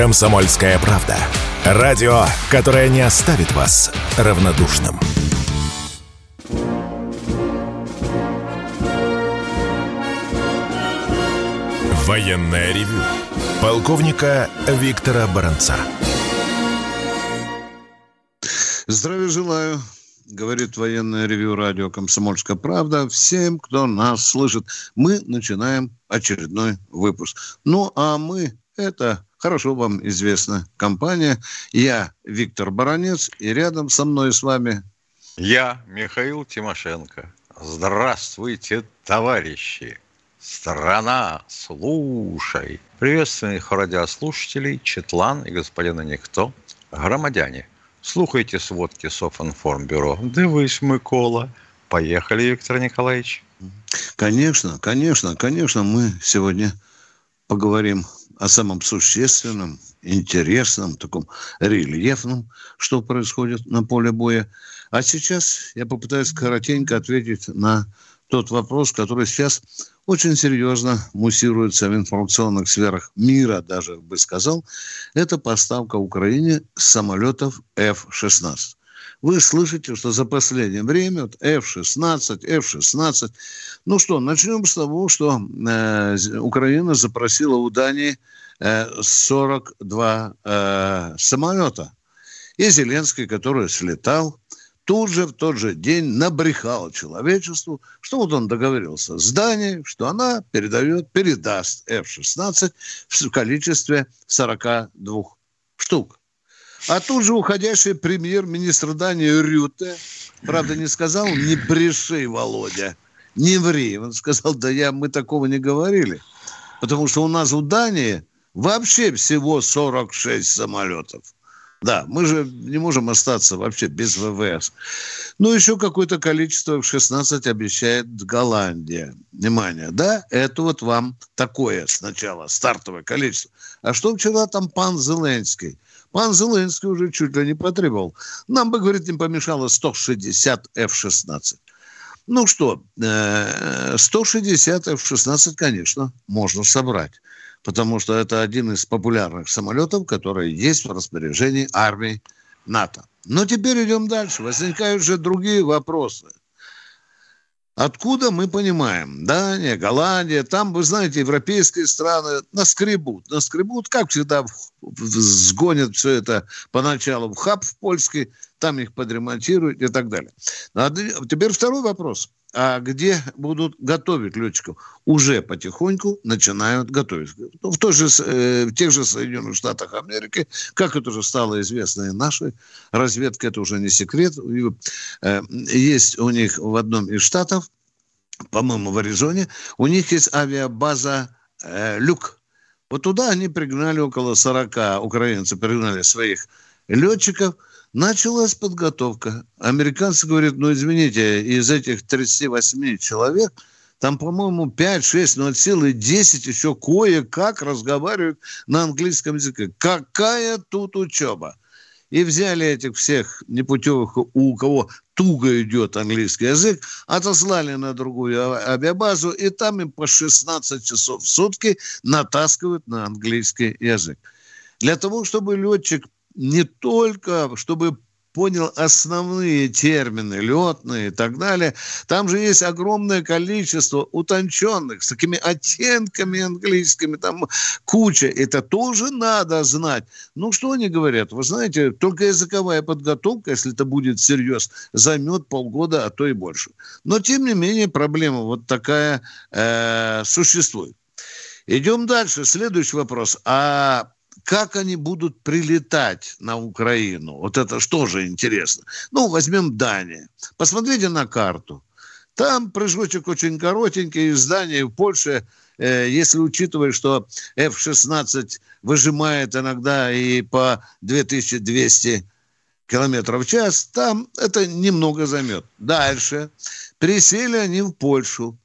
Комсомольская правда. Радио, которое не оставит вас равнодушным. Военное ревю полковника Виктора Баранца. Здравия желаю, говорит военное ревю радио «Комсомольская правда». Всем, кто нас слышит, мы начинаем очередной выпуск. Ну, а мы – это хорошо вам известна компания. Я Виктор Баранец, и рядом со мной с вами... Я Михаил Тимошенко. Здравствуйте, товарищи! Страна, слушай! Приветственных радиослушателей, Четлан и господина Никто, громадяне. Слухайте сводки Софинформбюро. Дивись, Микола. Поехали, Виктор Николаевич. Конечно, конечно, конечно, мы сегодня поговорим о самом существенном, интересном, таком рельефном, что происходит на поле боя. А сейчас я попытаюсь коротенько ответить на тот вопрос, который сейчас очень серьезно муссируется в информационных сферах мира, даже бы сказал, это поставка Украине самолетов F-16. Вы слышите, что за последнее время вот F-16, F-16. Ну что, начнем с того, что э, Украина запросила у Дании э, 42 э, самолета. И Зеленский, который слетал, тут же, в тот же день набрехал человечеству, что вот он договорился с Данией, что она передает, передаст F-16 в количестве 42 штук. А тут же уходящий премьер-министр Дании Рюте, правда, не сказал, не бреши, Володя, не ври. Он сказал, да я, мы такого не говорили. Потому что у нас у Дании вообще всего 46 самолетов. Да, мы же не можем остаться вообще без ВВС. Ну, еще какое-то количество F-16 обещает Голландия. Внимание, да, это вот вам такое сначала, стартовое количество. А что вчера там пан Зеленский? Пан Зеленский уже чуть ли не потребовал. Нам бы, говорит, не помешало 160 F-16. Ну что, 160 э, F-16, конечно, можно собрать потому что это один из популярных самолетов, которые есть в распоряжении армии НАТО. Но теперь идем дальше. Возникают же другие вопросы. Откуда мы понимаем? Дания, Голландия, там, вы знаете, европейские страны наскребут, наскребут, как всегда, сгонят все это поначалу в хаб в польский, там их подремонтируют и так далее. А теперь второй вопрос а где будут готовить летчиков, уже потихоньку начинают готовить. В, той же, э, в тех же Соединенных Штатах Америки, как это уже стало известно и нашей разведке, это уже не секрет. Э, есть у них в одном из штатов, по-моему, в Аризоне, у них есть авиабаза э, «Люк». Вот туда они пригнали около 40 украинцев, пригнали своих летчиков – Началась подготовка. Американцы говорят, ну, извините, из этих 38 человек, там, по-моему, 5, 6, ну, от силы 10 еще кое-как разговаривают на английском языке. Какая тут учеба? И взяли этих всех непутевых, у кого туго идет английский язык, отослали на другую авиабазу, и там им по 16 часов в сутки натаскивают на английский язык. Для того, чтобы летчик не только, чтобы понял основные термины, летные и так далее. Там же есть огромное количество утонченных, с такими оттенками английскими, там куча. Это тоже надо знать. Ну, что они говорят? Вы знаете, только языковая подготовка, если это будет всерьез, займет полгода, а то и больше. Но, тем не менее, проблема вот такая э, существует. Идем дальше. Следующий вопрос. А как они будут прилетать на Украину? Вот это что же интересно? Ну, возьмем Дания. Посмотрите на карту. Там прыжочек очень коротенький из Дании в Польше, э, если учитывать, что F-16 выжимает иногда и по 2200 километров в час, там это немного займет. Дальше. Пересели они в Польшу.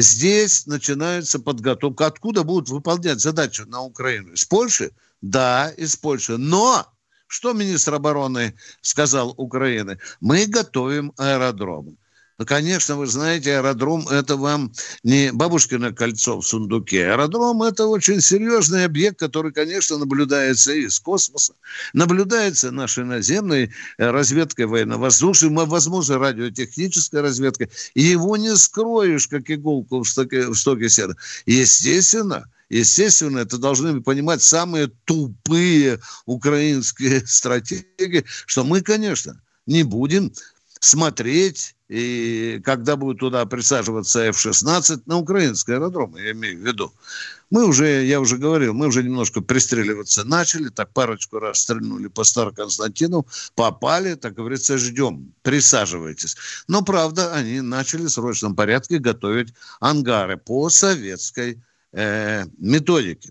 Здесь начинается подготовка. Откуда будут выполнять задачу на Украину? Из Польши? Да, из Польши. Но что министр обороны сказал Украины? Мы готовим аэродромы. Ну, конечно, вы знаете, аэродром – это вам не бабушкино кольцо в сундуке. Аэродром – это очень серьезный объект, который, конечно, наблюдается из космоса, наблюдается нашей наземной э, разведкой военно-воздушной, возможно, радиотехнической разведкой. Его не скроешь, как иголку в стоке, в стоке сена. Естественно, Естественно, это должны понимать самые тупые украинские стратегии, что мы, конечно, не будем смотреть, и когда будет туда присаживаться F-16 на украинский аэродром, я имею в виду. Мы уже, я уже говорил, мы уже немножко пристреливаться начали, так парочку раз стрельнули по Староконстантину, попали, так говорится, ждем, присаживайтесь. Но, правда, они начали в срочном порядке готовить ангары по советской э, методике.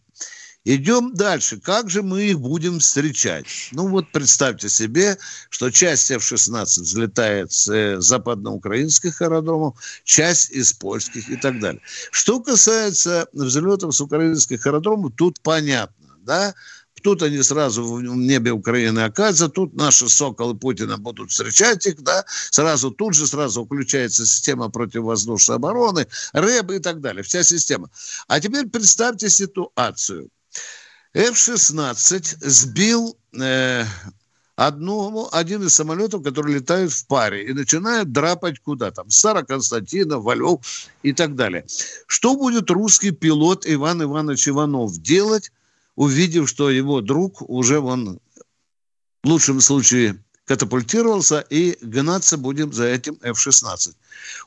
Идем дальше. Как же мы их будем встречать? Ну вот представьте себе, что часть F-16 взлетает с э, западноукраинских аэродромов, часть из польских и так далее. Что касается взлетов с украинских аэродромов, тут понятно, да? Тут они сразу в небе Украины оказываются, тут наши соколы Путина будут встречать их, да, сразу тут же сразу включается система противовоздушной обороны, РЭБ и так далее, вся система. А теперь представьте ситуацию. F-16 сбил э, одну, один из самолетов, который летает в паре, и начинает драпать куда там, Староконстантина, Валев и так далее. Что будет русский пилот Иван Иванович Иванов делать, увидев, что его друг уже вон в лучшем случае катапультировался, и гнаться будем за этим F-16.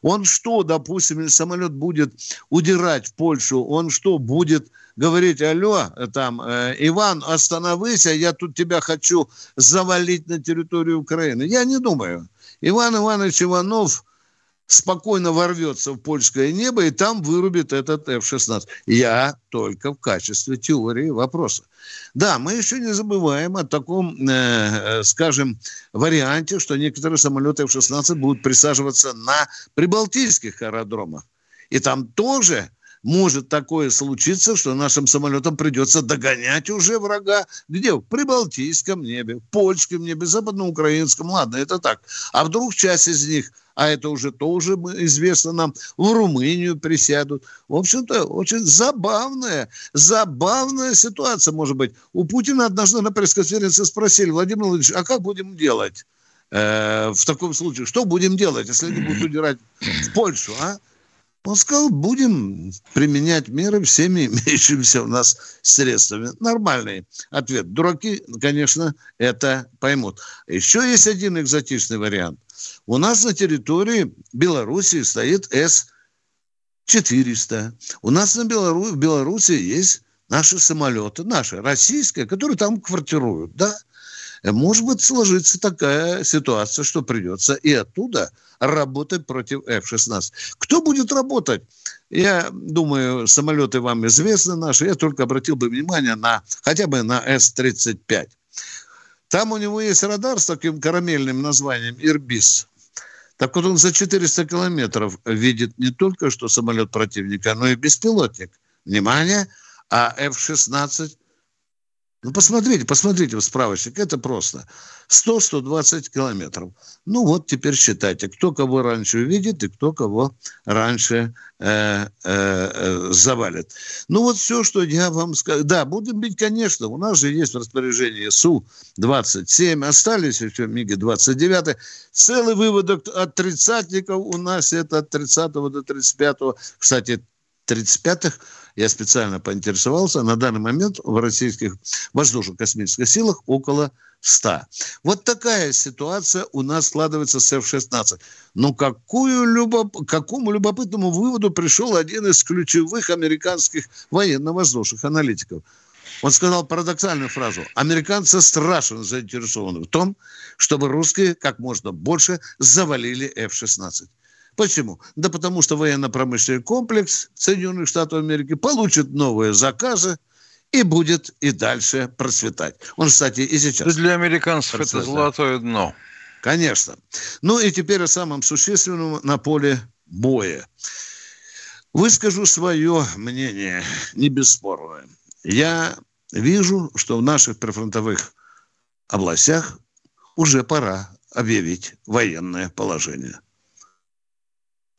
Он что, допустим, если самолет будет удирать в Польшу, он что, будет говорить, алло, там, э, Иван, остановись, а я тут тебя хочу завалить на территорию Украины? Я не думаю. Иван Иванович Иванов спокойно ворвется в польское небо и там вырубит этот F-16. Я только в качестве теории вопроса. Да, мы еще не забываем о таком, э, э скажем, варианте, что некоторые самолеты F-16 будут присаживаться на прибалтийских аэродромах. И там тоже может такое случиться, что нашим самолетам придется догонять уже врага. Где? В Прибалтийском небе, в Польском небе, Западноукраинском. Ладно, это так. А вдруг часть из них, а это уже тоже известно нам, в Румынию присядут. В общем-то, очень забавная, забавная ситуация может быть. У Путина однажды на пресс-конференции спросили, Владимир Владимирович, а как будем делать? Э, в таком случае, что будем делать, если они будут удирать в Польшу, а? Он сказал, будем применять меры всеми имеющимися у нас средствами. Нормальный ответ. Дураки, конечно, это поймут. Еще есть один экзотичный вариант. У нас на территории Белоруссии стоит С-400. У нас на Белору... в Беларуси есть наши самолеты, наши, российские, которые там квартируют, да? Может быть, сложится такая ситуация, что придется и оттуда работать против F-16. Кто будет работать? Я думаю, самолеты вам известны наши. Я только обратил бы внимание на хотя бы на С-35. Там у него есть радар с таким карамельным названием «Ирбис». Так вот он за 400 километров видит не только что самолет противника, но и беспилотник. Внимание, а F-16 ну, посмотрите, посмотрите в справочник, это просто. 100-120 километров. Ну, вот теперь считайте, кто кого раньше увидит и кто кого раньше э, э, э, завалит. Ну, вот все, что я вам скажу. Да, будем бить, конечно. У нас же есть в распоряжении Су-27, остались еще МиГи-29. Целый выводок от тридцатников у нас это от 30 до 35. Кстати, 35-х я специально поинтересовался, на данный момент в российских воздушно-космических силах около 100. Вот такая ситуация у нас складывается с F-16. Но какую любоп... какому любопытному выводу пришел один из ключевых американских военно-воздушных аналитиков? Он сказал парадоксальную фразу. Американцы страшно заинтересованы в том, чтобы русские как можно больше завалили F-16. Почему? Да потому что военно-промышленный комплекс Соединенных Штатов Америки получит новые заказы и будет и дальше процветать. Он, кстати, и сейчас. Для американцев процветает. это золотое дно. Конечно. Ну и теперь о самом существенном на поле боя. Выскажу свое мнение, не бесспорное. Я вижу, что в наших прифронтовых областях уже пора объявить военное положение.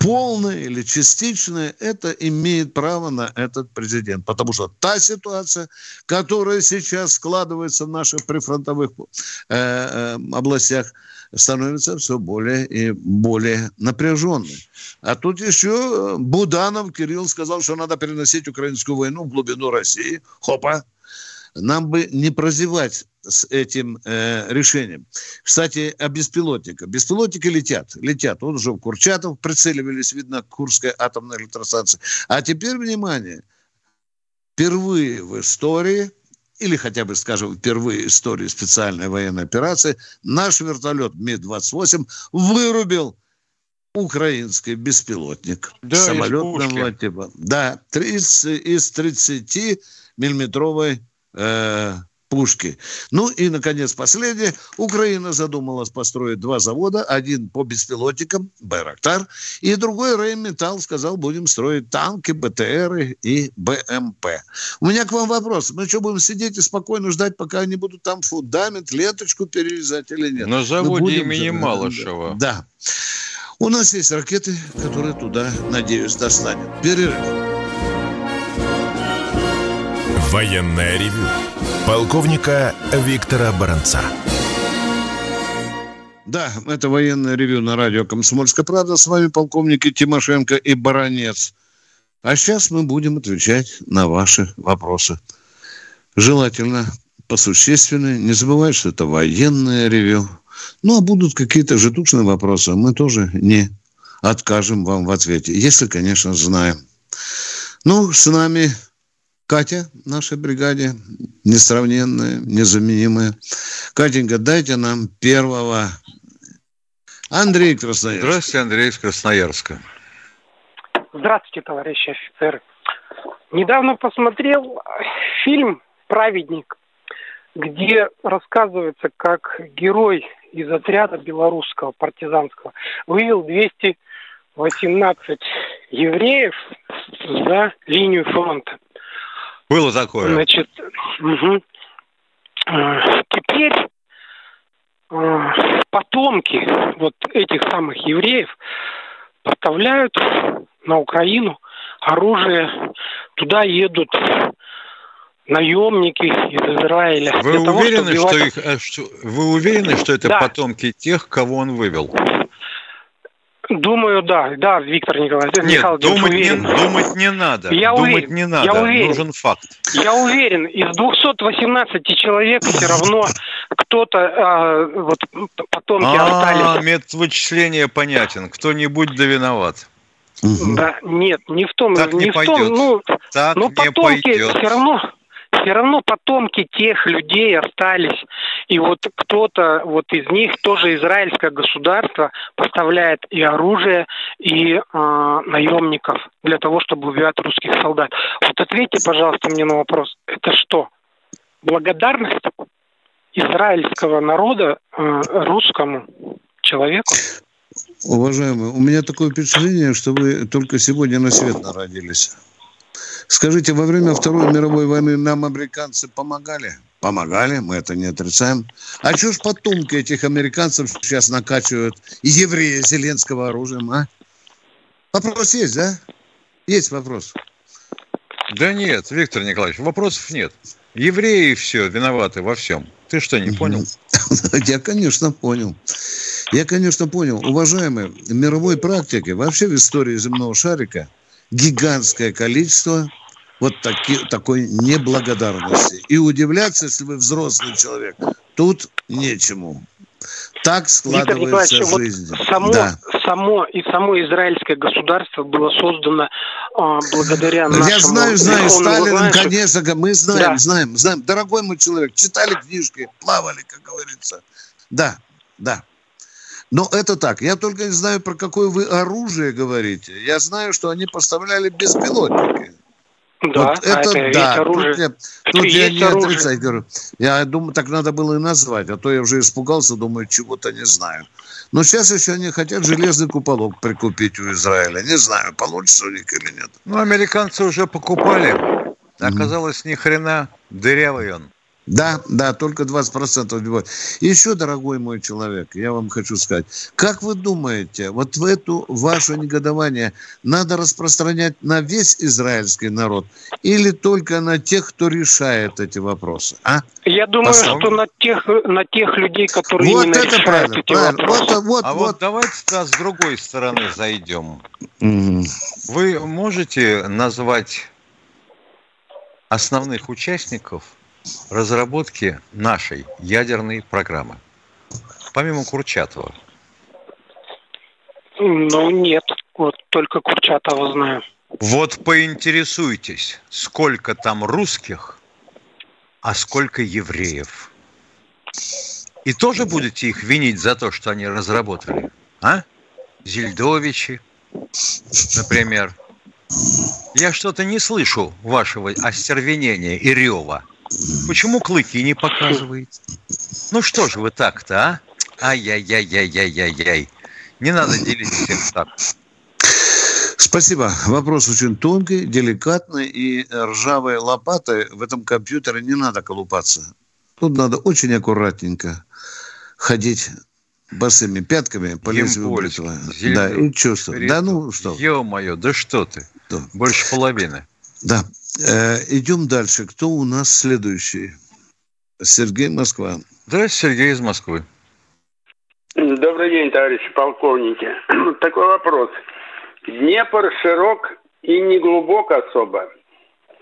Полное или частичное, это имеет право на этот президент. Потому что та ситуация, которая сейчас складывается в наших прифронтовых э, э, областях, становится все более и более напряженной. А тут еще Буданов Кирилл сказал, что надо переносить украинскую войну в глубину России. Хопа! Нам бы не прозевать с этим э, решением. Кстати, о беспилотниках. Беспилотники летят, летят. Вот уже в Курчатов прицеливались, видно, Курская атомная электростанция. А теперь, внимание, впервые в истории или хотя бы, скажем, впервые в истории специальной военной операции, наш вертолет Ми-28 вырубил украинский беспилотник да, самолетного типа. Да, 30, из 30 миллиметровой э, пушки. Ну и, наконец, последнее. Украина задумалась построить два завода. Один по беспилотникам, Байрактар, и другой Рейнметалл сказал, будем строить танки, БТРы и БМП. У меня к вам вопрос. Мы что, будем сидеть и спокойно ждать, пока они будут там фундамент, ленточку перерезать или нет? На заводе имени же, Малышева. Да. У нас есть ракеты, которые туда, надеюсь, достанет. Перерыв. Военная ревю полковника Виктора Баранца. Да, это военное ревю на радио «Комсомольская правда». С вами полковники Тимошенко и Баранец. А сейчас мы будем отвечать на ваши вопросы. Желательно посущественные. Не забывайте, что это военное ревю. Ну, а будут какие-то житушные вопросы, мы тоже не откажем вам в ответе. Если, конечно, знаем. Ну, с нами Катя в нашей бригаде, несравненная, незаменимая. Катенька, дайте нам первого. Андрей Красноярск. Здравствуйте, Андрей из Красноярска. Здравствуйте, товарищи офицеры. Недавно посмотрел фильм «Праведник», где рассказывается, как герой из отряда белорусского партизанского вывел 218 евреев за линию фронта. Было такое. Значит, угу. теперь э, потомки вот этих самых евреев поставляют на Украину оружие, туда едут наемники из Израиля. Вы уверены, того, что их, э, что, вы уверены, что это да. потомки тех, кого он вывел? Думаю, да, да, Виктор Николаевич. Нет, Михаил думать, не, думать не надо. Я думать уверен, не надо, я уверен, нужен факт. Я уверен, из 218 человек все равно кто-то, а, вот потомки а, остались. метод вычисления понятен, кто-нибудь да виноват. Да, нет, не в том, так не, не в том, ну, так но не потомки пойдет. все равно все равно потомки тех людей остались. И вот кто-то вот из них, тоже израильское государство, поставляет и оружие, и э, наемников для того, чтобы убивать русских солдат. Вот ответьте, пожалуйста, мне на вопрос. Это что? Благодарность израильского народа э, русскому человеку? Уважаемый, у меня такое впечатление, что вы только сегодня на свет народились. Скажите, во время Второй мировой войны нам американцы помогали? Помогали, мы это не отрицаем. А что ж потомки этих американцев сейчас накачивают евреи Зеленского оружием, а? Вопрос есть, да? Есть вопрос. Да нет, Виктор Николаевич, вопросов нет. Евреи все виноваты во всем. Ты что, не понял? Я, конечно, понял. Я, конечно, понял. Уважаемые, в мировой практике, вообще в истории земного шарика гигантское количество вот таки, такой неблагодарности. И удивляться, если вы взрослый человек, тут нечему. Так складывается жизнь. Вот само, да. само и само израильское государство было создано э, благодаря нашему... Я знаю, знаю, Сталином, конечно, мы знаем, да. знаем, знаем. Дорогой мой человек, читали книжки, плавали, как говорится. Да, да. Но это так. Я только не знаю, про какое вы оружие говорите. Я знаю, что они поставляли беспилотники. Да, вот это, а это да. оружие. Тут я, тут я не отрицаю. Говорю, я думаю, так надо было и назвать, а то я уже испугался, думаю, чего-то не знаю. Но сейчас еще они хотят железный куполок прикупить у Израиля. Не знаю, получится у них или нет. Ну, американцы уже покупали. Оказалось, ни хрена дырявый он. Да, да, только 20% убивают. Еще, дорогой мой человек, я вам хочу сказать, как вы думаете, вот в эту ваше негодование надо распространять на весь израильский народ или только на тех, кто решает эти вопросы? А? Я думаю, Послушайте. что на тех, на тех людей, которые вот именно это решают правильно, эти правильно. вопросы. Вот, вот, А вот. вот давайте-то с другой стороны зайдем. Мгм. Вы можете назвать основных участников разработки нашей ядерной программы? Помимо Курчатова. Ну, нет. Вот только Курчатова знаю. Вот поинтересуйтесь, сколько там русских, а сколько евреев. И тоже будете их винить за то, что они разработали? А? Зельдовичи, например. Я что-то не слышу вашего остервенения и рева. Почему клыки не показываете? Ну что же вы так-то, а? Ай-яй-яй-яй-яй-яй-яй. Не надо делить всех так. Спасибо. Вопрос очень тонкий, деликатный, и ржавой лопатой в этом компьютере не надо колупаться. Тут надо очень аккуратненько ходить босыми пятками по лезвию бритвы. Да, и чувствовать. Да ну что. Ё-моё, да что ты? Да. Больше половины. Да. Э, идем дальше. Кто у нас следующий? Сергей Москва. Здравствуйте, Сергей из Москвы. Добрый день, товарищи полковники. Такой вопрос. Днепр широк и не глубок особо.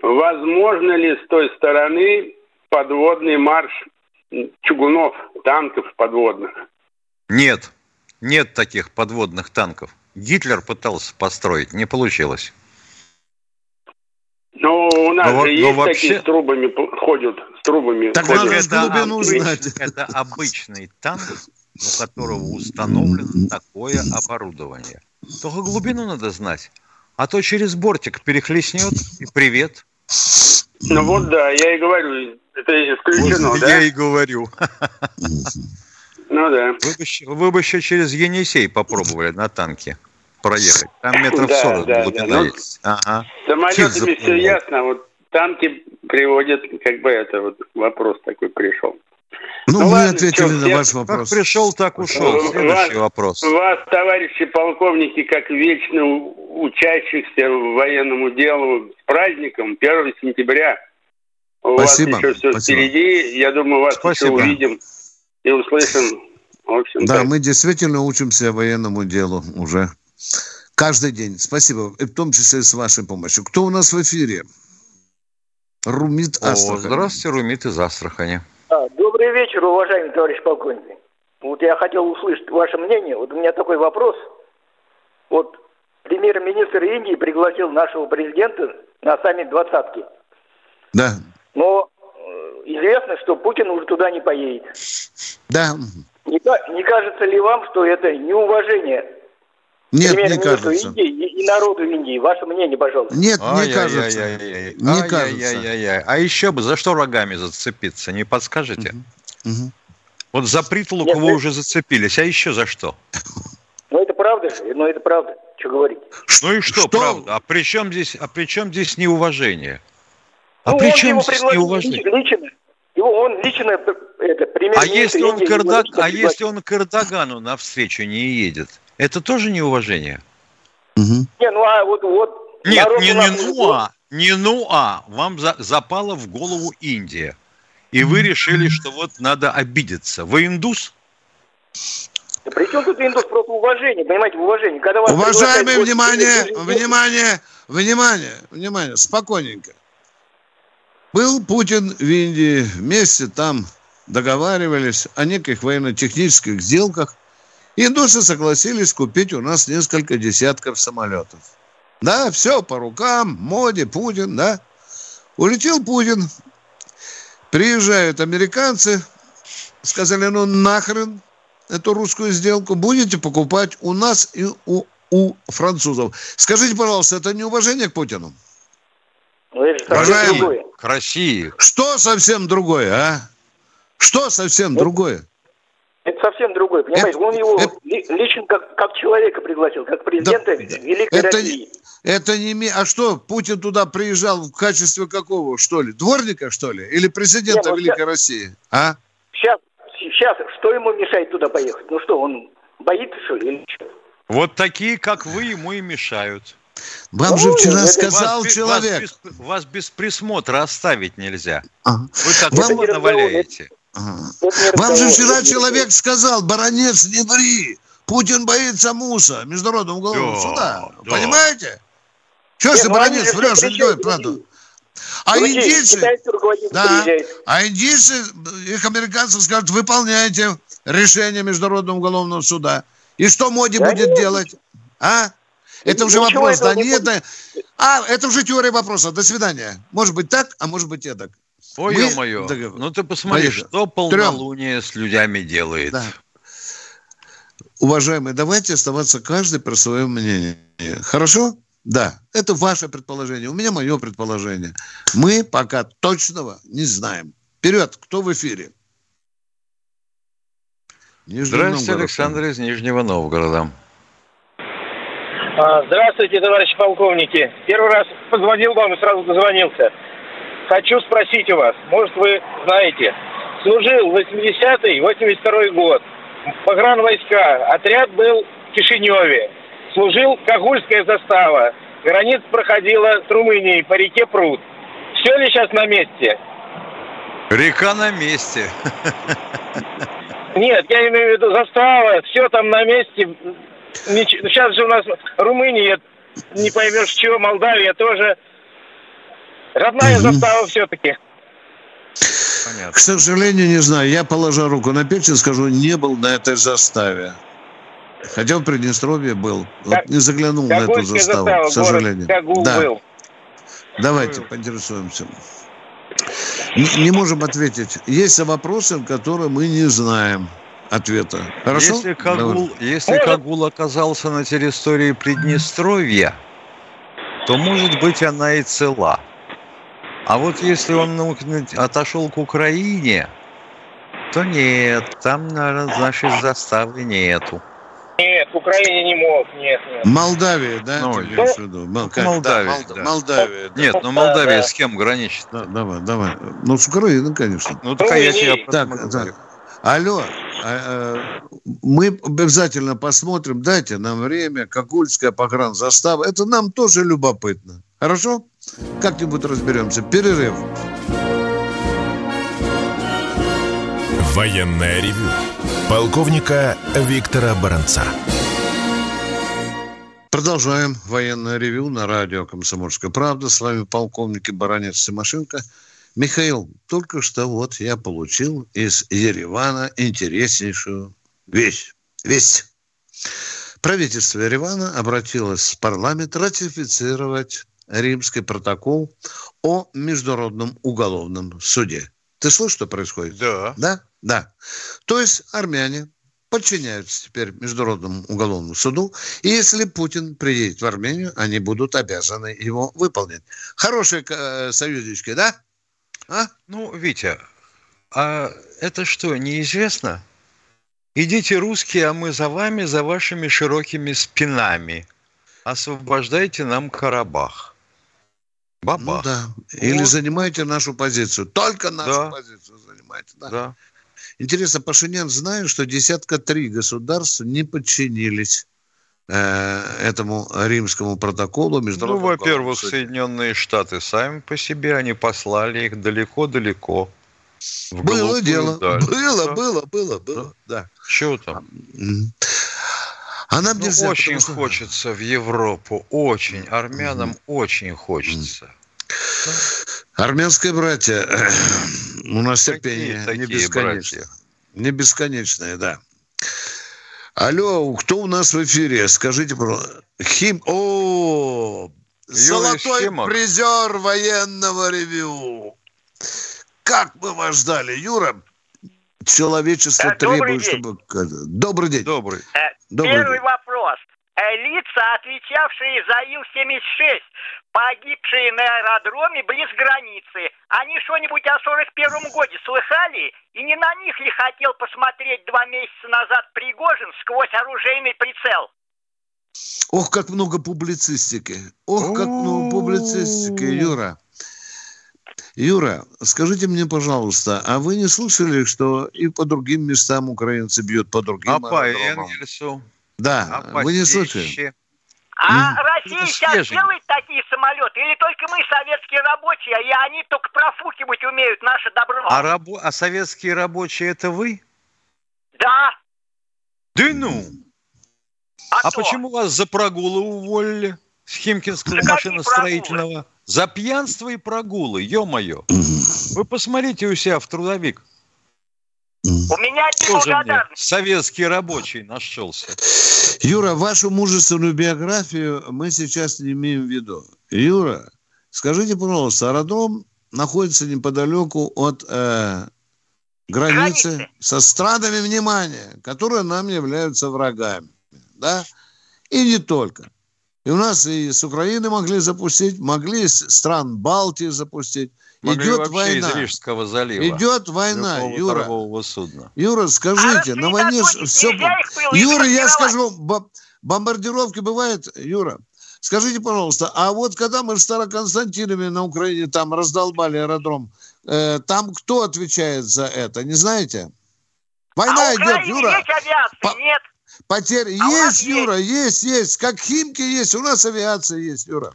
Возможно ли с той стороны подводный марш чугунов, танков подводных? Нет, нет таких подводных танков. Гитлер пытался построить, не получилось. Ну, у нас Ну, же во- есть ну, вообще- такие с трубами ходят, с трубами Так ходят. надо с глубину знать. это обычный танк, у которого установлено такое оборудование. Только глубину надо знать. А то через бортик перехлестнет и привет. Ну вот да, я и говорю, это исключено, Вот да? Я и говорю. Ну да. Вы бы, вы бы еще через Енисей попробовали на танке проехать. Там метров Да, 40 да, глубина да. Ну, есть. Ага. Самолетами все ясно, вот танки приводят, как бы это вот вопрос такой пришел. Ну, Ну мы ладно, ответили всё, на всех- ваш Как вопрос. пришел, так ушел. Вас- Следующий вопрос. Вас, товарищи полковники, как вечно учащихся военному делу, с праздником 1 сентября. У Спасибо, вас еще все спасибо. впереди. Я думаю, вас Спасибо. еще увидим и услышим. В общем, Да, так. мы действительно учимся военному делу уже каждый день. Спасибо, и в том числе с вашей помощью. Кто у нас в эфире? Румит О, Астрахань. здравствуйте, Румит из Астрахани. А, Добрый вечер, уважаемый товарищ полковник. Вот я хотел услышать ваше мнение. Вот у меня такой вопрос. Вот премьер-министр Индии пригласил нашего президента на саммит двадцатки. Да, Но э, известно, что Путин уже туда не поедет. да. Не, не кажется ли вам, что это неуважение Нет, не премьер-министру кажется. Индии и, народу Индии? Ваше мнение, пожалуйста. Нет, не кажется. Не кажется. Ай-яй-яй-яй. А еще бы, за что рогами зацепиться, не подскажете? Вот за притулок Нет, вы уже зацепились, а еще за что? Ну это правда же, ну это правда. Что говорить? Ну и что, Что? правда? А при чем здесь, а при чем здесь неуважение? А ну, при чем здесь неуважение? лично. Его, он лично, это, А премьер-министр если он Индии к его Эрдог- лично а если он к Эрдогану навстречу не едет, это тоже неуважение? Мгм. Не, ну а вот, вот Нет, не, не ну а, не ну а, вам за- запала в голову Индия. И вы решили, что вот надо обидеться. Вы индус? Да При чем тут индус просто уважение, понимаете, уважение. Когда вас Уважаемые, приглашают, внимание, вот, внимание, внимание, внимание, спокойненько. Был Путин в Индии, вместе там договаривались о неких военно-технических сделках. Индусы согласились купить у нас несколько десятков самолетов. Да, все по рукам, моде, Путин, да. Улетел Путин, приезжают американцы, сказали, ну нахрен эту русскую сделку, будете покупать у нас и у, у французов. Скажите, пожалуйста, это неуважение к Путину? Ну, Уважаемый. К России. Что совсем другое, а? Что совсем другое? Это совсем другое, понимаете? Это- Он его это- ли- лично как, как человека пригласил, как президента Да. Великой Это России. Это не... ми- А что, Путин туда приезжал в качестве какого, что ли? Дворника, что ли? Или президента Не, ну, Великой России? А? Сейчас, сейчас, что ему мешает туда поехать? Ну что, он боится, что ли, или что? Вот такие, как вы, ему и мешают. Вам же Ну, вчера это- сказал вас, человек. Вас без, вас без присмотра оставить нельзя. Ага. Вы Вам- вам наваляете. Ага. Не Вам же вчера не человек сказал, баронец, не ври. Путин боится МУСа, Международного уголовного Да, суда. да. Понимаете? Чего ж Нет, ты, ну баронец, врешь, не правду? другие. А Другие, индийцы, да, а индийцы, их американцы скажут, выполняйте решение Международного уголовного суда. И что Моди Да будет нет. делать? А? Это уже Ничего вопрос, да не нет. да. А, это уже теория вопроса. До свидания. Может быть так, а может быть и так. Ой, Мы ё-моё. договор- Ну ты посмотри, Поехали. что полнолуние с людьми делает. Да. Уважаемые, давайте оставаться каждый при своем мнении. Хорошо? Да, это ваше предположение. У меня мое предположение. Мы пока точного не знаем. Вперед, кто в эфире? Нижний Здравствуйте, Новгород. Александр из Нижнего Новгорода. А, Здравствуйте, товарищи полковники. Первый раз позвонил вам и сразу дозвонился. Хочу спросить у вас, может вы знаете, служил 80-й, 82-й год, погранвойска, отряд был в Кишиневе, служил Кагульская застава, граница проходила с Румынией по реке Пруд. Все ли сейчас на месте? Река на месте. Нет, я имею в виду застава, все там на месте. Сейчас же у нас Румыния, не поймешь чего, Молдавия тоже. Родная Мгм. застава все-таки. К Понятно. сожалению, не знаю. Я, положа руку на печень, скажу, не был на этой заставе. Хотя в Приднестровье был. Вот Как- не заглянул на эту заставу, застава, к сожалению. город Да. был. Давайте поинтересуемся. Не, не можем ответить. Есть вопросы, на которые мы не знаем ответа. Хорошо? Если Кагул, Давай. если Кагул оказался на территории Приднестровья, то, может быть, она и цела. А вот если он ну, отошел к Украине, то нет, там наверное, нашей заставы нету. Нет, в Украине не мог, нет, нет. Молдавия, да? Ну, имеешь в виду? Мол- как? Молдавия, Да, Молда- да. Молдавия, да. Нет, ну Да, Молдавия да. с кем граничит? Да, давай, давай. Ну, с Украиной, конечно. Ну, так а я этом Так, так. Алло, а, э, мы обязательно посмотрим, дайте нам время, Кагульская погранзастава. Это нам тоже любопытно. Хорошо? Как-нибудь разберемся. Перерыв. Военное ревю полковника Виктора Баранца. Продолжаем военное ревю на радио «Комсомольская правда». С вами полковник и баронец Тимошенко. Михаил, только что вот я получил из Еревана интереснейшую вещь. Весть. Правительство Еревана обратилось в парламент ратифицировать римский протокол о Международном уголовном суде. Ты слышишь, что происходит? Да. Да? Да. То есть армяне подчиняются теперь Международному уголовному суду, и если Путин приедет в Армению, они будут обязаны его выполнить. Хорошие э, союзнички, да? А? Ну, Витя, а это что, неизвестно? Идите, русские, а мы за вами, за вашими широкими спинами. Освобождайте нам Карабах. Ну Бабах. да. Или Вот. занимайте нашу позицию. Только нашу Да. позицию занимайте. Да. Да. Интересно, Пашинян знает, что десятка три государств не подчинились э, этому римскому протоколу Ну, Международного во-первых, уголовного суда. Соединенные Штаты сами по себе, они послали их далеко-далеко. Было голубую дело. даль. Было, Да. было, было, было. Да. Чего там? А нам Ну, нельзя, очень потому что- хочется в Европу, очень. Армянам очень хочется. Армянские братья, у нас терпение не бесконечное. братья? Не бесконечное, да. Алло, кто у нас в эфире? Скажите, пожалуйста. Хим... О, золотой Химок. призер военного ревю. Как мы вас ждали, Юра? Человечество Э, требует, день. чтобы... Добрый день. Добрый. Добрый Первый день. вопрос. Э, Лица, отвечавшие за Ил-76, погибшие на аэродроме близ границы, они что-нибудь о 41 годе слыхали? И не на них ли хотел посмотреть два месяца назад Пригожин сквозь оружейный прицел? Ох, как много публицистики. Ох, как много публицистики, Юра. Юра, скажите мне, пожалуйста, а вы не слышали, что и по другим местам украинцы бьют по другим А по? Энгельсу? Да, А вы не слышали? А. Россия сейчас свежий. делает такие самолеты? Или только мы, советские рабочие, и они только профукивать умеют наше добро? А, рабо- а советские рабочие это вы? Да. Да ну! А, А почему вас за прогулы уволили с Химкинского машиностроительного? За пьянство и прогулы, ё-моё. Вы посмотрите у себя в трудовик. У меня Тоже мне советский рабочий нашелся. Юра, вашу мужественную биографию мы сейчас не имеем в виду. Юра, скажите, пожалуйста, аэродром находится неподалеку от э, границы, Границы. со странами внимания, которые нам являются врагами. Да? И не только. И у нас и с Украины могли запустить, могли с стран Балтии запустить. Могли Идет война. из Рижского залива. Идет война, Юра. судна. Юра, скажите, А на войне все... Юра, я скажу, бо- бомбардировки бывают, Юра. Скажите, пожалуйста, а вот когда мы в Староконстантинове на Украине там раздолбали аэродром, э, там кто отвечает за это, не знаете? Война а идет, Украины Юра. есть авиация? По- Нет. Потерь А есть, Юра, есть, есть. Как Химки есть, у нас авиация есть, Юра.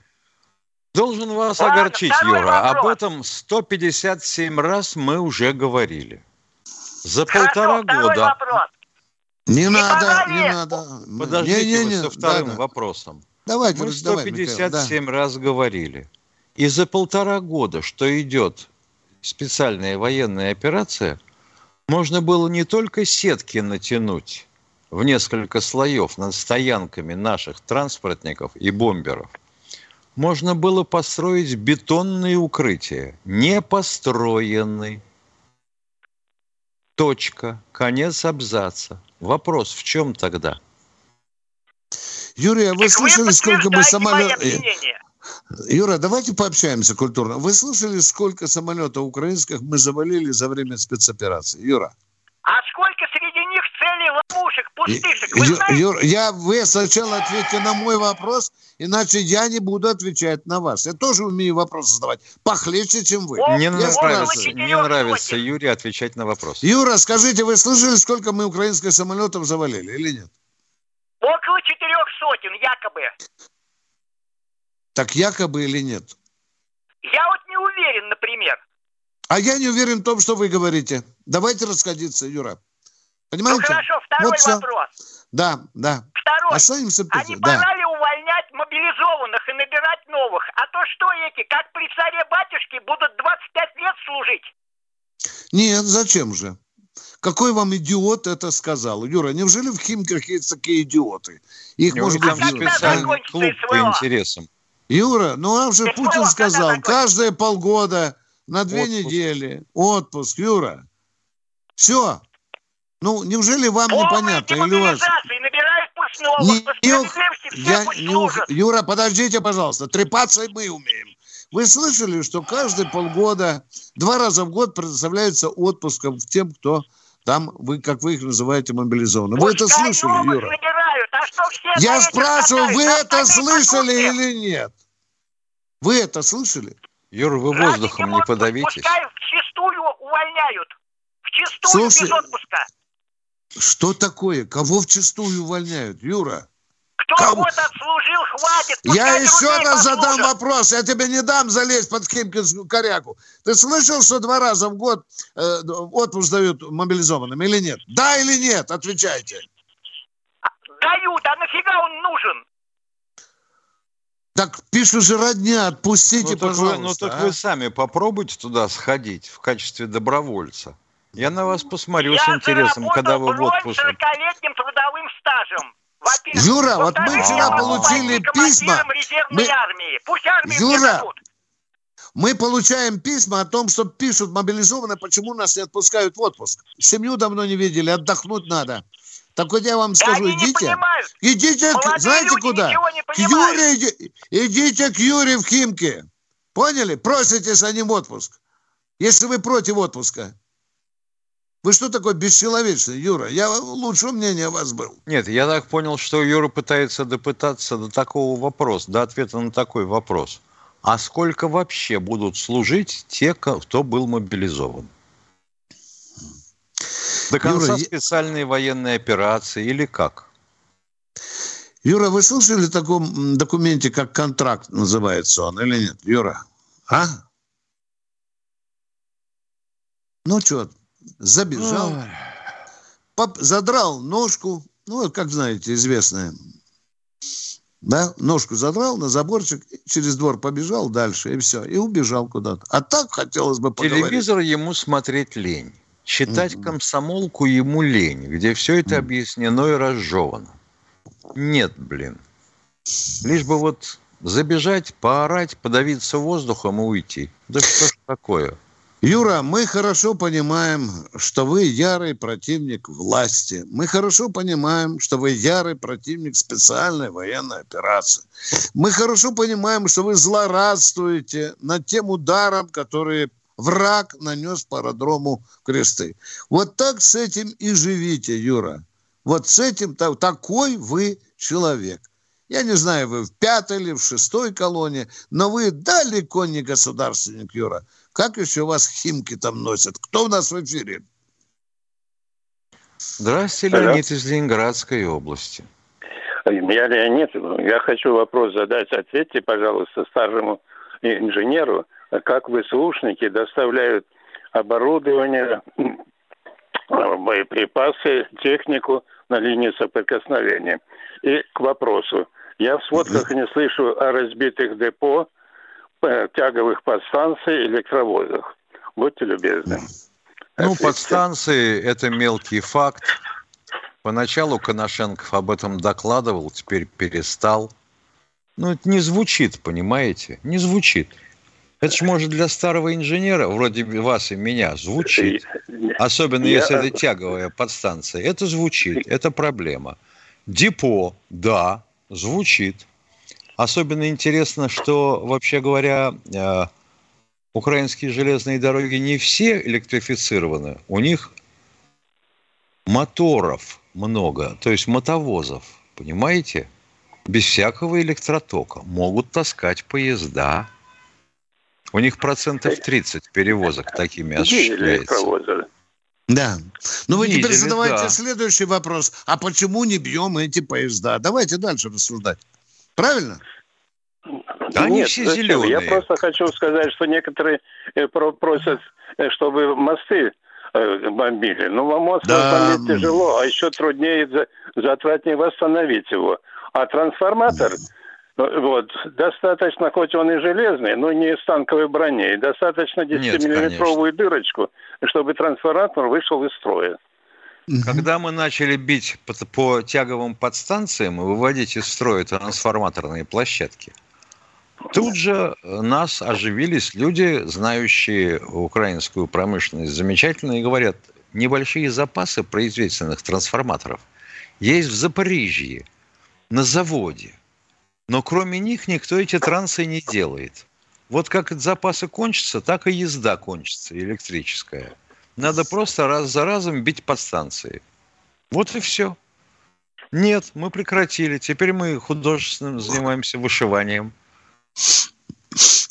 Должен вас Ладно, огорчить, Юра. Об вопрос. этом 157 раз мы уже говорили. За Хорошо, полтора года. вопрос. Не, надо, пора не надо. Подождите Не, не, не, со вторым да, да. вопросом. Давайте, Мы давай, Михаил, 157 раз говорили. И за полтора года, что идет специальная военная операция, можно было не только сетки натянуть в несколько слоев над стоянками наших транспортников и бомберов, можно было построить бетонные укрытия, не построены. Точка. Конец абзаца. Вопрос в чем тогда? Юрий, а вы Так слышали, сколько мы самолетов... Юра, давайте пообщаемся культурно. Вы слышали, сколько самолетов украинских мы завалили за время спецоперации? Юра. Целей ловушек, пустышек? Ю- Вы знаете? Юр, я, вы сначала ответьте на мой вопрос, иначе я не буду отвечать на вас. Я тоже умею вопросы задавать. Похлеще, чем вы. О, Не нравится, не нравится. Юрий отвечать на вопрос. Юра, скажите, вы слышали, сколько мы украинских самолетов завалили или нет? Около четырех сотен, якобы. Так якобы или нет? Я вот не уверен, например. А я не уверен в том, что вы говорите. Давайте расходиться, Юра. Ну Понимаете? хорошо, второй Вот вопрос. Да, да. Второй. Останемся А тут. не Да. пора ли увольнять мобилизованных и набирать новых? А то что эти, как при царе-батюшке, будут 25 лет служить? Нет, зачем же? Какой вам идиот это сказал? Юра, неужели в Химках есть такие идиоты? Их может быть... когда специальный закончится клуб по СВО? интересам. Юра, ну вам же СВО Путин сказал, каждые полгода на две Отпуск. недели отпуск, Юра. Все. Ну, неужели вам непонятно? Полная Или новых. Не- все Я не. Юра, подождите, пожалуйста. Трепаться мы умеем. Вы слышали, что каждые полгода, два раза в год предоставляется отпуском тем, кто там, вы, как вы их называете, мобилизованы. Вы это слышали, Юра? а что все на Я спрашиваю, вы это слышали или нет? Вы это слышали? Юр, вы воздухом не подавитесь. Пускай вчистую увольняют. Вчистую Слушай, без отпуска. Что такое? Кого вчистую увольняют, Юра? Кто кого? год отслужил, хватит. Я еще раз задам послужат. вопрос. Я тебе не дам залезть под химкинскую коряку. Ты слышал, что два раза в год э, отпуск дают мобилизованным или нет? Да или нет? Отвечайте. Дают, а нафига он нужен? Так пишут же родня, отпустите, Ну так, вы, пожалуйста. ну так а? вы сами попробуйте туда сходить в качестве добровольца. Я на вас посмотрю с Я интересом, когда вы в отпуске. бронь 40-летним трудовым стажем. Во-первых. Юра, вот мы вчера я получили письма. Мы- армии. Пусть армию Юра. Мы получаем письма о том, что пишут мобилизованные, почему нас не отпускают в отпуск. Семью давно не видели, отдохнуть надо. Так вот я вам Да скажу, они не идите. Идите, Молодые знаете люди куда? К. Юре иди- идите к Юре в Химки. Поняли? Просите за ним отпуск. Если вы против отпуска. Вы что такой бесчеловечный, Юра? Я лучшего мнения о вас был. Нет, я так понял, что Юра пытается допытаться до такого вопроса, до ответа на такой вопрос. А сколько вообще будут служить те, кто был мобилизован? До конца Юра, специальной военной операции или как? Юра, вы слышали о таком документе, как контракт называется он, или нет? Юра, а? Ну что, забежал, задрал ножку, ну, как знаете, известное, да, ножку задрал на заборчик, через двор побежал дальше, и все, и убежал куда-то. А так хотелось бы поговорить. Телевизор ему смотреть лень. Читать mm-hmm. комсомолку ему лень, где все это mm-hmm. объяснено и разжевано. Нет, блин. Лишь бы вот забежать, поорать, подавиться воздухом и уйти. Да что ж такое? Юра, мы хорошо понимаем, что вы ярый противник власти. Мы хорошо понимаем, что вы ярый противник специальной военной операции. Мы хорошо понимаем, что вы злорадствуете над тем ударом, который враг нанес по аэродрому кресты. Вот так с этим и живите, Юра. Вот с этим, такой вы человек. Я не знаю, вы в пятой или в шестой колонии, но вы далеко не государственник, Юра. Как еще вас химки там носят? Кто у нас в эфире? Здравствуйте, Леонид из Ленинградской области. Я Леонид. Я хочу вопрос задать. Ответьте, пожалуйста, старшему инженеру, как вы слушники доставляют оборудование, боеприпасы, технику на линии соприкосновения. И к вопросу. Я в сводках не слышу о разбитых депо, тяговых подстанций, электровозах. Будьте любезны. Ну, Ответьте. подстанции – это мелкий факт. Поначалу Коношенков об этом докладывал, теперь перестал. Ну, это не звучит, понимаете? Не звучит. Это же может для старого инженера, вроде вас и меня, звучит. Особенно Я... если это тяговая подстанция. Это звучит, это проблема. Депо, да, звучит. Особенно интересно, что, вообще говоря, э, украинские железные дороги не все электрифицированы. У них моторов много, то есть мотовозов, понимаете? Без всякого электротока могут таскать поезда. У них процентов 30 перевозок такими осуществляется. Да. Ну вы Дизель, теперь задавайте да. следующий вопрос. А почему не бьем эти поезда? Давайте дальше рассуждать. Правильно? Да Нет, все зеленые. Я просто хочу сказать, что некоторые э, просят, э, чтобы мосты э, бомбили. Ну, мост да. бомбить тяжело, а еще труднее, затратнее восстановить его. А трансформатор, вот, достаточно, хоть он и железный, но не из танковой брони, достаточно 10-миллиметровую дырочку, чтобы трансформатор вышел из строя. Когда мы начали бить по, по тяговым подстанциям и выводить из строя трансформаторные площадки, тут же нас оживились люди, знающие украинскую промышленность замечательно, и говорят, небольшие запасы производственных трансформаторов есть в Запорижье, на заводе. Но кроме них никто эти трансы не делает. Вот как запасы кончатся, так и езда кончится электрическая. Надо просто раз за разом бить подстанции. Вот и все. Нет, мы прекратили. Теперь мы художественным занимаемся вышиванием.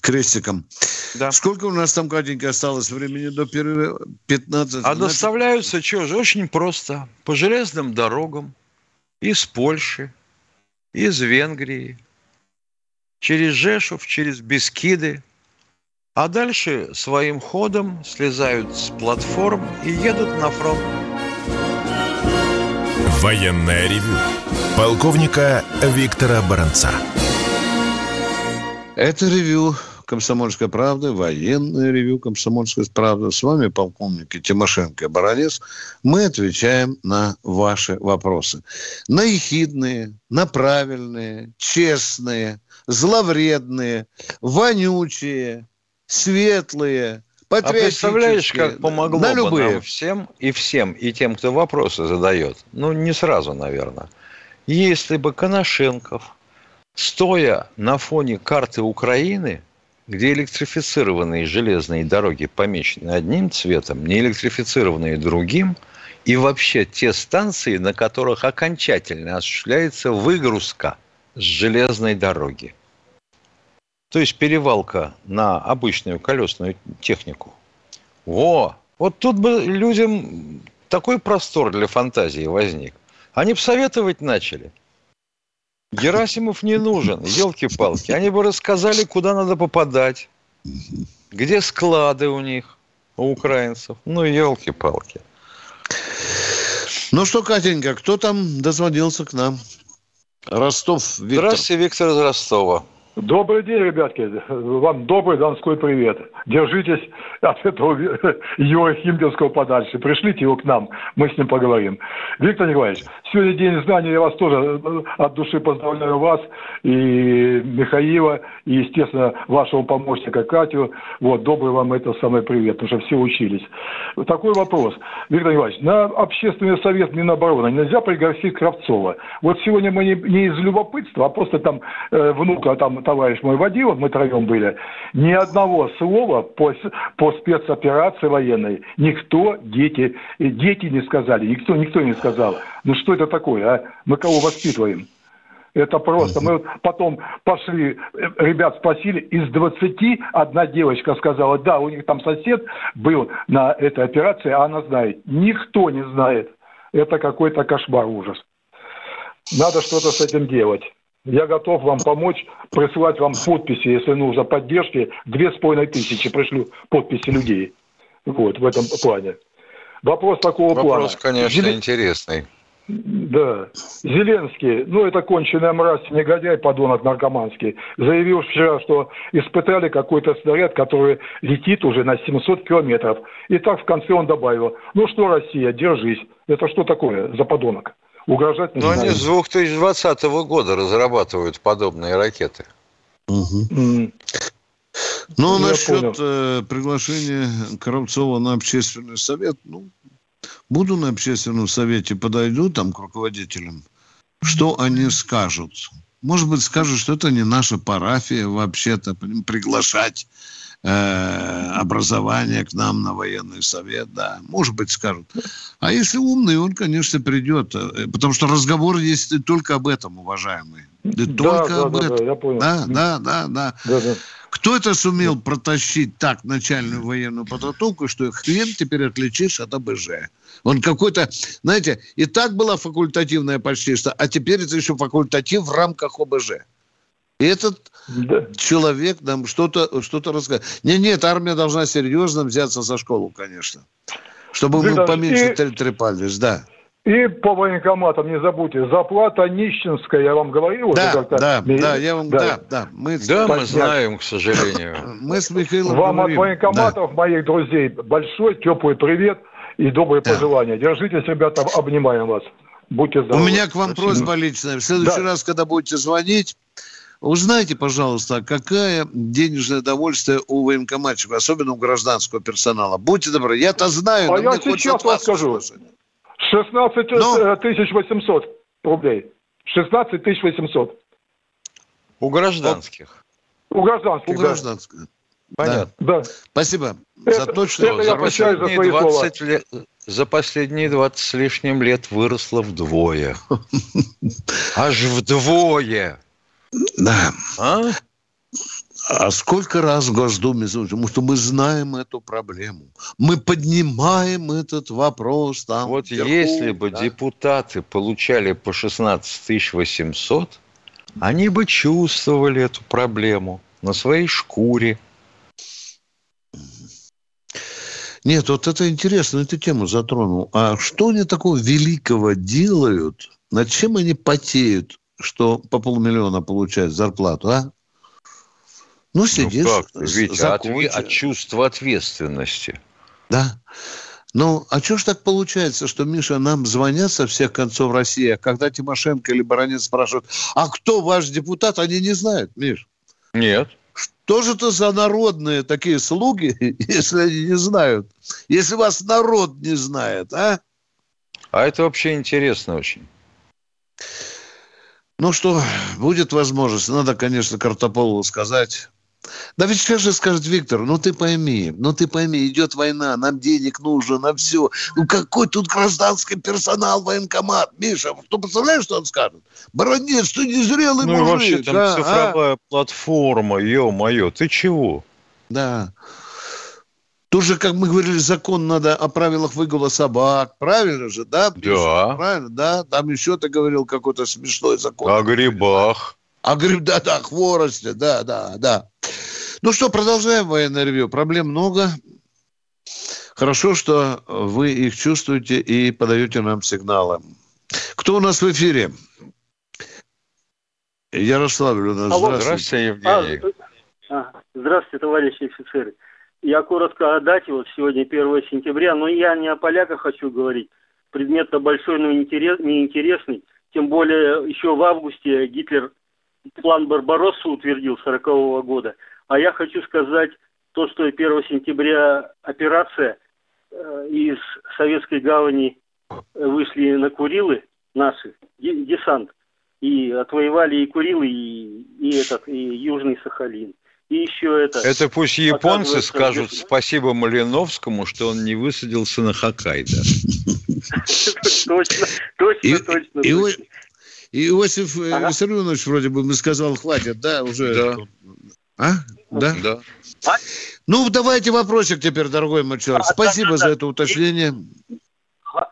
Крестиком. Да. Сколько у нас там, Катенька, осталось времени до перерыва? 15? А доставляются, что же, очень просто. По железным дорогам. Из Польши, из Венгрии, через Жешов, через Бескиды, а дальше своим ходом слезают с платформ и едут на фронт. Военная ревю. Полковника Виктора Баранца. Это ревю «Комсомольской правды», военное ревю «Комсомольской правды». С вами полковники Тимошенко и Баранец. Мы отвечаем на ваши вопросы. На ехидные, на правильные, честные, зловредные, вонючие – светлые, а представляешь, как помогло на любые. бы нам всем и всем, и тем, кто вопросы задает? Ну, не сразу, наверное. Если бы Коношенков, стоя на фоне карты Украины, где электрифицированные железные дороги помечены одним цветом, не электрифицированные другим, и вообще те станции, на которых окончательно осуществляется выгрузка с железной дороги. То есть перевалка на обычную колесную технику. Во! Вот тут бы людям такой простор для фантазии возник. Они бы советовать начали. Герасимов не нужен, елки-палки. Они бы рассказали, куда надо попадать, где склады у них, у украинцев. Ну, елки-палки. Ну что, Катенька, кто там дозвонился к нам? Ростов Виктор. Здравствуйте, Виктор из Ростова. Добрый день, ребятки. Вам добрый донской привет. Держитесь от этого Юрия Химдерского подальше. Пришлите его к нам, мы с ним поговорим. Виктор Николаевич, сегодня День знаний, я вас тоже э, от души поздравляю вас и Михаила, и, естественно, вашего помощника Катю. Вот, добрый вам это самый привет, потому что все учились. Такой вопрос. Виктор Николаевич, на общественный совет Минобороны нельзя пригласить Кравцова. Вот сегодня мы не, не из любопытства, а просто там э, внука там товарищ мой водил, мы троем были, ни одного слова по, по спецоперации военной никто, дети, дети не сказали, никто, никто не сказал. Ну что это такое, а? Мы кого воспитываем? Это просто. Мы вот потом пошли, ребят спросили, из 20 одна девочка сказала, да, у них там сосед был на этой операции, а она знает. Никто не знает. Это какой-то кошмар, ужас. Надо что-то с этим делать. Я готов вам помочь, присылать вам подписи, если нужно поддержки. Две с половиной тысячи пришлю подписи людей. Вот, в этом плане. Вопрос такого Вопрос, плана. Вопрос, конечно, Зелен... интересный. Да. Зеленский, ну это конченая мразь, негодяй, подонок наркоманский, заявил вчера, что испытали какой-то снаряд, который летит уже на 700 километров. И так в конце он добавил, ну что, Россия, держись. Это что такое за подонок? Угрожать не Но они с 2020 года разрабатывают подобные ракеты. Угу. Mm. Ну, Я насчет э, приглашения Коробцова на общественный совет, ну, буду на общественном совете, подойду там к руководителям, что они скажут. Может быть, скажут, что это не наша парафия вообще-то приглашать э, образование к нам на военный совет, да, может быть, скажут. А если умный, он, конечно, придет, э, потому что разговор есть только об этом, уважаемый. Да, да только да, об да, этом. Да, я понял. Да, да, да, да. да, да. Кто это сумел протащить так начальную военную подготовку, что хрен теперь отличишь от АБЖ? Он какой-то, знаете, и так была факультативная почти что, а теперь это еще факультатив в рамках ОБЖ. И этот да. человек нам что-то что рассказывает. Нет, нет, армия должна серьезно взяться за школу, конечно. Чтобы мы поменьше и, трепались, да. И по военкоматам не забудьте, зарплата нищенская, я вам говорил. Да, уже да, да, я вам, да, да. да мы, да, мы знаем, к сожалению. Мы с Михаилом Вам говорим. от военкоматов, да. моих друзей, большой теплый привет и добрые да. пожелания. Держитесь, ребята, обнимаем вас. Будьте здоровы. У меня к вам Спасибо. просьба личная. В следующий да. раз, когда будете звонить, Узнайте, пожалуйста, какая денежное довольствие у военкоматчиков, особенно у гражданского персонала. Будьте добры, я-то знаю. А я сейчас вам скажу. 16 но... тысяч 800 рублей. 16 тысяч 800. У гражданских. У гражданских, У гражданских. Да. Понятно. Да. Спасибо это, за точно. Это я прощаю за свои 20 слова. Лет, за последние 20 с лишним лет выросло вдвое. Аж вдвое. Да. А? А сколько раз в Госдуме, потому что мы знаем эту проблему. Мы поднимаем этот вопрос там. Вот вверху, если бы да? депутаты получали по 16 800, они бы чувствовали эту проблему на своей шкуре. Нет, вот это интересно, эту тему затронул. А что они такого великого делают? Над чем они потеют? Что по полмиллиона получает зарплату, а? Ну, сидишь, ну, как? Ведь закончи... от, от чувства ответственности. Да. Ну, а что ж так получается, что, Миша, нам звонят со всех концов России, а когда Тимошенко или Баранец спрашивают, а кто ваш депутат, они не знают, Миш. Нет. Что же это за народные такие слуги, если они не знают? Если вас народ не знает, а? А это вообще интересно очень. Ну что, будет возможность. Надо, конечно, Картополову сказать, Да ведь сейчас же скажет Виктор, ну ты пойми, ну ты пойми, идет война, нам денег нужно на все. Ну какой тут гражданский персонал, военкомат? Миша, ты представляешь, что он скажет? Баронец, ты незрелый ну, мужик. Ну вообще там а, цифровая а? платформа, ё-моё, ты чего? Да. Тут же, как мы говорили, закон надо о правилах выгула собак. Правильно же, да? Да. Правильно, да? Там еще ты говорил какой-то смешной закон. О грибах. О гриб, да, да, хворосте, да, да, да. Ну что, продолжаем военное ревью. Проблем много. Хорошо, что вы их чувствуете и подаете нам сигналы. Кто у нас в эфире? Ярославль у нас. Алло, здравствуйте, Евгений. А, здравствуйте, товарищи офицеры. Я коротко о дате, вот сегодня 1 сентября, но я не о поляках хочу говорить. Предмет-то большой, но неинтересный. Тем более еще в августе Гитлер план Барбаросса утвердил 40 -го года. А я хочу сказать то, что 1 сентября операция э, из Советской гавани вышли на Курилы наши, десант, и отвоевали и Курилы, и, и этот, и Южный Сахалин. И еще это... Это пусть японцы скажут что... спасибо Малиновскому, что он не высадился на Хоккайдо. Точно, точно, точно. Иосиф э, ага. Виссарионович вроде бы мы сказал, хватит, да, уже. Да. А? Да? Да. А? Ну, давайте вопросик теперь, дорогой мой человек. А, Спасибо да, да, за это уточнение.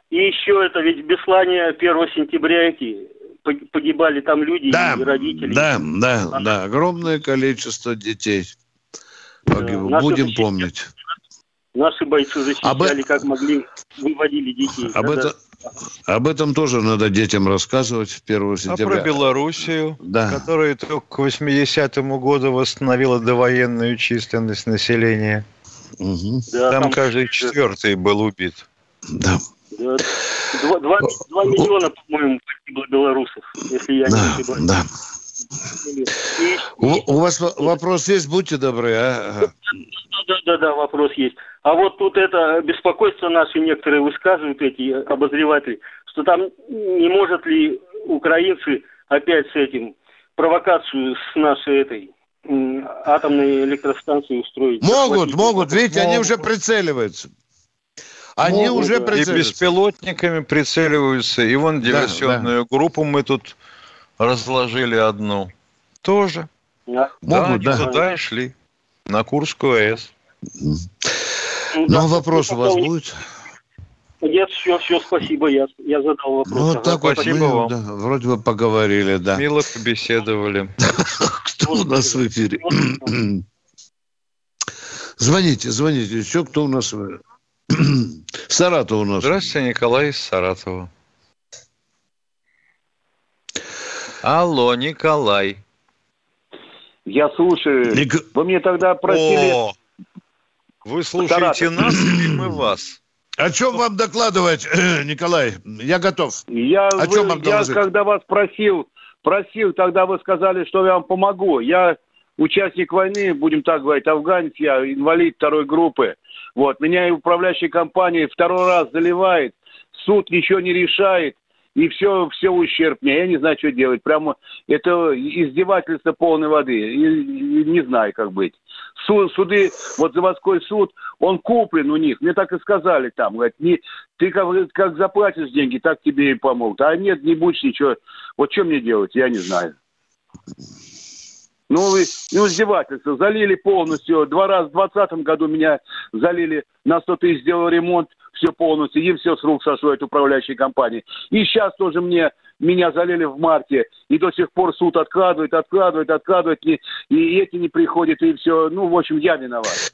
И еще это ведь Беслане 1 сентября эти погибали там люди да, и родители. Да, да, а, да. Огромное количество детей погибло. Да, Будем защищали, помнить. Наши бойцы защищали, об... как могли, выводили детей. Об, это, об этом тоже надо детям рассказывать в 1 сентября. А про Белоруссию, да. которая только к 80-му году восстановила довоенную численность населения. Угу. Да, там, там каждый четвертый был убит. Да. Два, два, два миллиона, по-моему, погибло белорусов, если я да, не ошибаюсь. Да. И, у, у вас вопрос есть, будьте добры, а? Да, да, да, вопрос есть. А вот тут это беспокойство наши некоторые высказывают, эти обозреватели, что там не может ли украинцы опять с этим провокацию с нашей этой атомной электростанцией устроить. Могут, могут, видите, могут. они уже прицеливаются. Они могут, уже прицеливаются. И беспилотниками прицеливаются. И вон диверсионную да, да. группу мы тут разложили одну. Тоже. Да, могут, да. туда и шли. На Курскую АЭС. Ну, ну вопрос у вас будет? Нет, все, все, спасибо, я, я задал вопрос. Ну, ага. так спасибо мы, вам. Да, вроде бы поговорили, да. Мило побеседовали. Кто у нас в эфире? Звоните, звоните. Еще кто у нас? Саратов у нас. Здравствуйте, Николай из Саратова. Алло, Николай. Я слушаю. Ник... Вы мне тогда просили... О, вы слушаете Саратов. нас или мы вас? О чем вам докладывать, Николай? Я готов. Я, О чем вам я когда вас просил, просил, тогда вы сказали, что я вам помогу. Я участник войны, будем так говорить, афганец, я инвалид второй группы. Вот, меня и управляющая компания второй раз заливает, суд ничего не решает и все, все ущерб мне. Я не знаю, что делать. Прямо это издевательство полной воды. И, и не знаю, как быть. Суд, суды, вот заводской суд, он куплен у них. Мне так и сказали там. Говорят, не, ты как, как заплатишь деньги, так тебе и помогут. А нет, не будешь ничего. Вот что мне делать, я не знаю. Ну, ну, издевательство. Залили полностью. Два раза в 2020 году меня залили на 100 тысяч, сделал ремонт все полностью, и все с рук сошло от управляющей компании. И сейчас тоже мне, меня залили в марте, и до сих пор суд откладывает, откладывает, откладывает, и, и эти не приходят, и все. Ну, в общем, я виноват.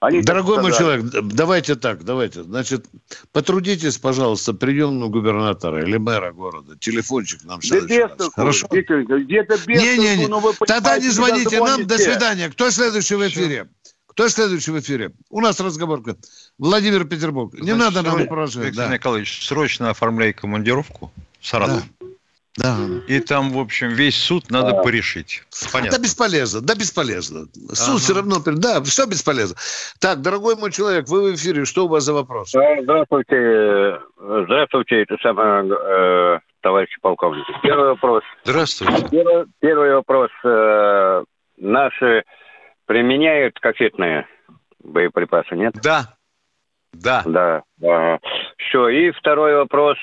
Они Дорогой мой человек, давайте так, давайте. Значит, потрудитесь, пожалуйста, приемного губернатора или мэра города. Телефончик нам да без Хорошо? Где-то без Не-не-не, тогда не звоните нам, до свидания. Кто следующий в эфире? Кто следующий в эфире? У нас разговор. Владимир Петербург. Не Значит, надо нам спрашивать. Виктор да. Николаевич, срочно оформляй командировку в Саратов. Да. Да. И там, в общем, весь суд надо да. порешить. Понятно. Да бесполезно, да бесполезно. Суд ага. все равно, да, все бесполезно. Так, дорогой мой человек, вы в эфире, что у вас за вопрос? Здравствуйте, здравствуйте, это самое, э, товарищ полковник. Первый вопрос. Здравствуйте. Первый, первый вопрос. Э, наши применяют кассетные боеприпасы, нет? Да. Да. Да. да. Все. И второй вопрос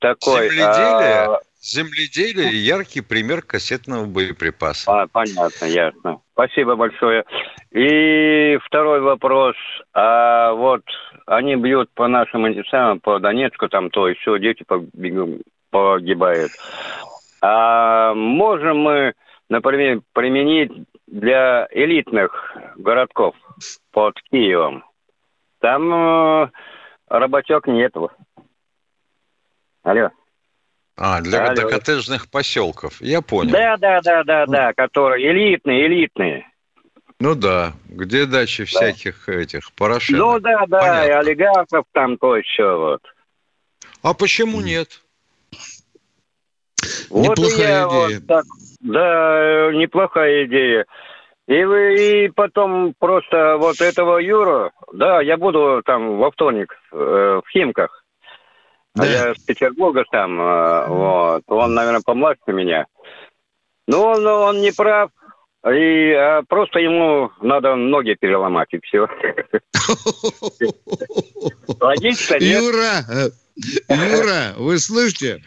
такой. Земледелие, а... земледелие яркий пример кассетного боеприпаса. А, понятно, ясно. Спасибо большое. И второй вопрос. А вот они бьют по нашим антисамам, по Донецку, там то еще дети погибают. А можем мы, например, применить для элитных городков под Киевом? Там э, работек нету. Алло. А, для, Алло. коттеджных поселков. Я понял. Да, да, да, да, да, которые элитные, элитные. Ну да, где дачи да. всяких этих Порошенко. Ну да, да, Понятно. и олигархов там то еще вот. А почему нет? Вот неплохая идея. Вот так, да, неплохая идея. И вы и потом просто вот этого Юру, да, я буду там во вторник э, в Химках. А да. Я с Петербурга там, э, вот. Он, наверное, помладше меня. Но он, он не прав. И а просто ему надо ноги переломать, и все. Логично, нет? Юра, э, Юра, вы слышите?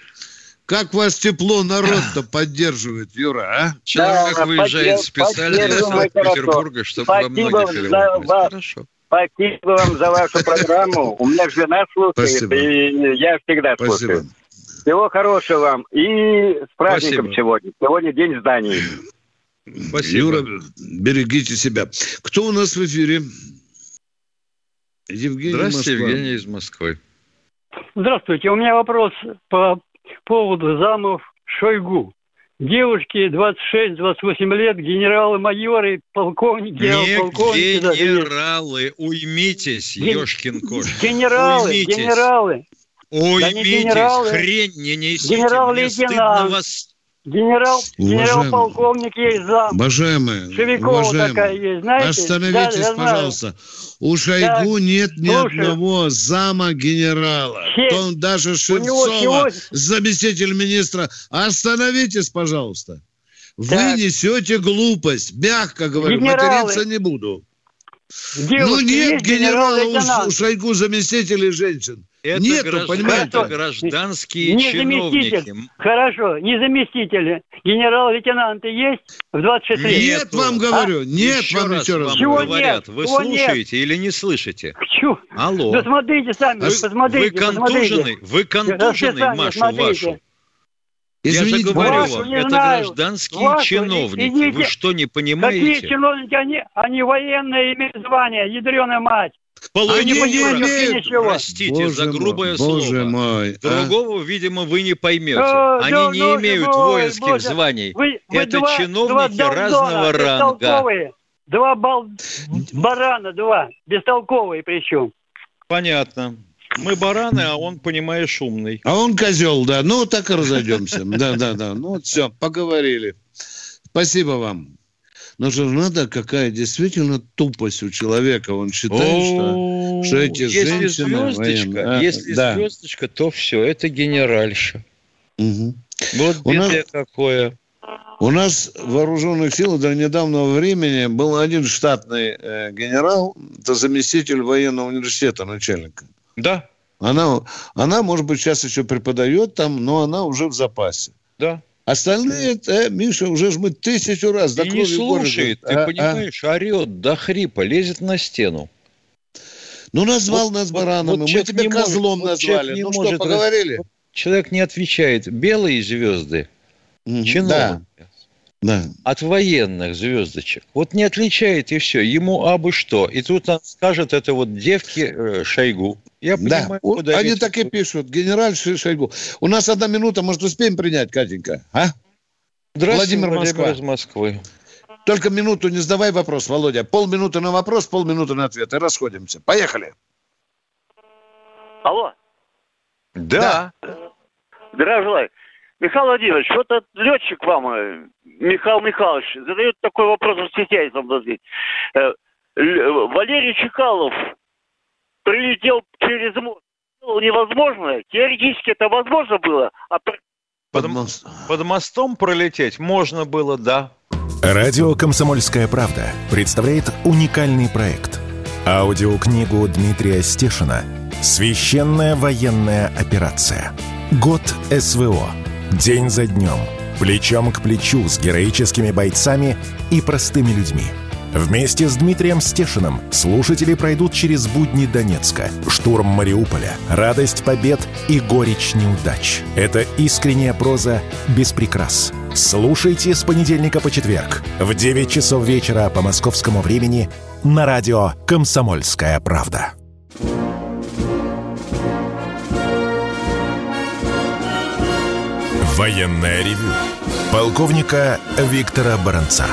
Как вас тепло народ-то поддерживает, Юра, а? Человек да, выезжает специально из Санкт-Петербурга, чтобы во многих за Хорошо. Спасибо вам за вашу программу. У меня жена слушает, Спасибо. и я всегда Спасибо. слушаю. Всего хорошего вам. И с праздником Спасибо. сегодня. Сегодня день зданий. Спасибо. Юра, берегите себя. Кто у нас в эфире? Евгений Здравствуйте, Москва. Евгений из Москвы. Здравствуйте. У меня вопрос по поводу замов Шойгу. Девушки 26-28 лет, генералы-майоры, полковники, не полковники. генералы, уймитесь, Ген... ешкин кот. Генералы, уймитесь. генералы. Уймитесь, да хрень не несите. Генерал-лейтенант. Вас... Генерал, генерал-полковник есть зам. Уважаемые, Шевикова уважаемые, такая есть, знаете? Остановитесь, да, пожалуйста. У Шойгу да, нет ни слушаю. одного зама генерала. Он даже Шевцова, него... заместитель министра. Остановитесь, пожалуйста. Вы так. несете глупость. Мягко говорю, Генералы. материться не буду. Девушки, ну нет генерала у, у Шойгу заместителей женщин. Это Нету, граждан, понимаете? Это гражданские не чиновники. Заместитель. Хорошо, не заместители. Генерал-лейтенанты есть в 26 лет? Нет, вам говорю. А? Нет, еще вам раз еще раз. Чего говорят. Нет? Вы Чего слушаете нет? или не слышите? Чего? Алло. Да смотрите сами, вы, посмотрите. Вы контужены? Вы контужены, Машу смотрите. вашу? Извините, Я же говорю вам, это знаю. гражданские вашу, чиновники. Идите. Вы что, не понимаете? Какие чиновники? Они, они военные имеют звание, ядреная мать. Половина не имеют, простите боже за грубое мой, слово. Боже мой, а? Другого, видимо, вы не поймете. О, Они да, не ну, имеют ой, воинских боже. званий. Вы, вы Это два, чиновники два разного ранга. Два бал... барана, два. Бестолковые причем. Понятно. Мы бараны, а он, понимаешь, умный. А он козел, да. Ну, так и разойдемся. Да, да, да. Ну, все, поговорили. Спасибо вам. Но же надо, какая действительно тупость у человека. Он считает, что, что эти если женщины... Звездочка, военные, если да. звездочка, то все, это генеральша. Угу. Вот у нас, какое. У нас в вооруженных силах до недавнего времени был один штатный э, генерал, это заместитель военного университета начальника. Да. Она, она, может быть, сейчас еще преподает там, но она уже в запасе. Да. Остальные, э, Миша, уже ж мы тысячу раз до не слушает, города. ты а, понимаешь, а? орет до хрипа, лезет на стену. Ну, назвал вот, нас баранами, вот, мы тебя козлом может, назвали. Не ну может, что, поговорили? Вот человек не отвечает. Белые звезды, mm-hmm. чиновники. Да. Да. От военных звездочек. Вот не отличает и все. Ему абы что. И тут он скажет, это вот девки э, Шойгу. Я понимаю, да. куда Они так и пишут. Генераль Шойгу. У нас одна минута, может, успеем принять, Катенька? А? Здравствуйте, Владимир, Москва. из Москвы. Только минуту не задавай вопрос, Володя. Полминуты на вопрос, полминуты на ответ. И расходимся. Поехали. Алло. Да. да. Здравия Михаил Владимирович, вот этот летчик вам, э, Михаил Михайлович, задает такой вопрос в сетях, э, Валерий Чекалов прилетел через мост. Невозможно. Теоретически это возможно было. А... Под, под мостом пролететь можно было, да. Радио «Комсомольская правда» представляет уникальный проект. Аудиокнигу Дмитрия Стешина «Священная военная операция. Год СВО. День за днем. Плечом к плечу с героическими бойцами и простыми людьми». Вместе с Дмитрием Стешиным слушатели пройдут через будни Донецка, штурм Мариуполя, радость побед и горечь неудач. Это искренняя проза без прикрас. Слушайте с понедельника по четверг в 9 часов вечера по московскому времени на радио «Комсомольская правда». Военная ревю. Полковника Виктора Баранца.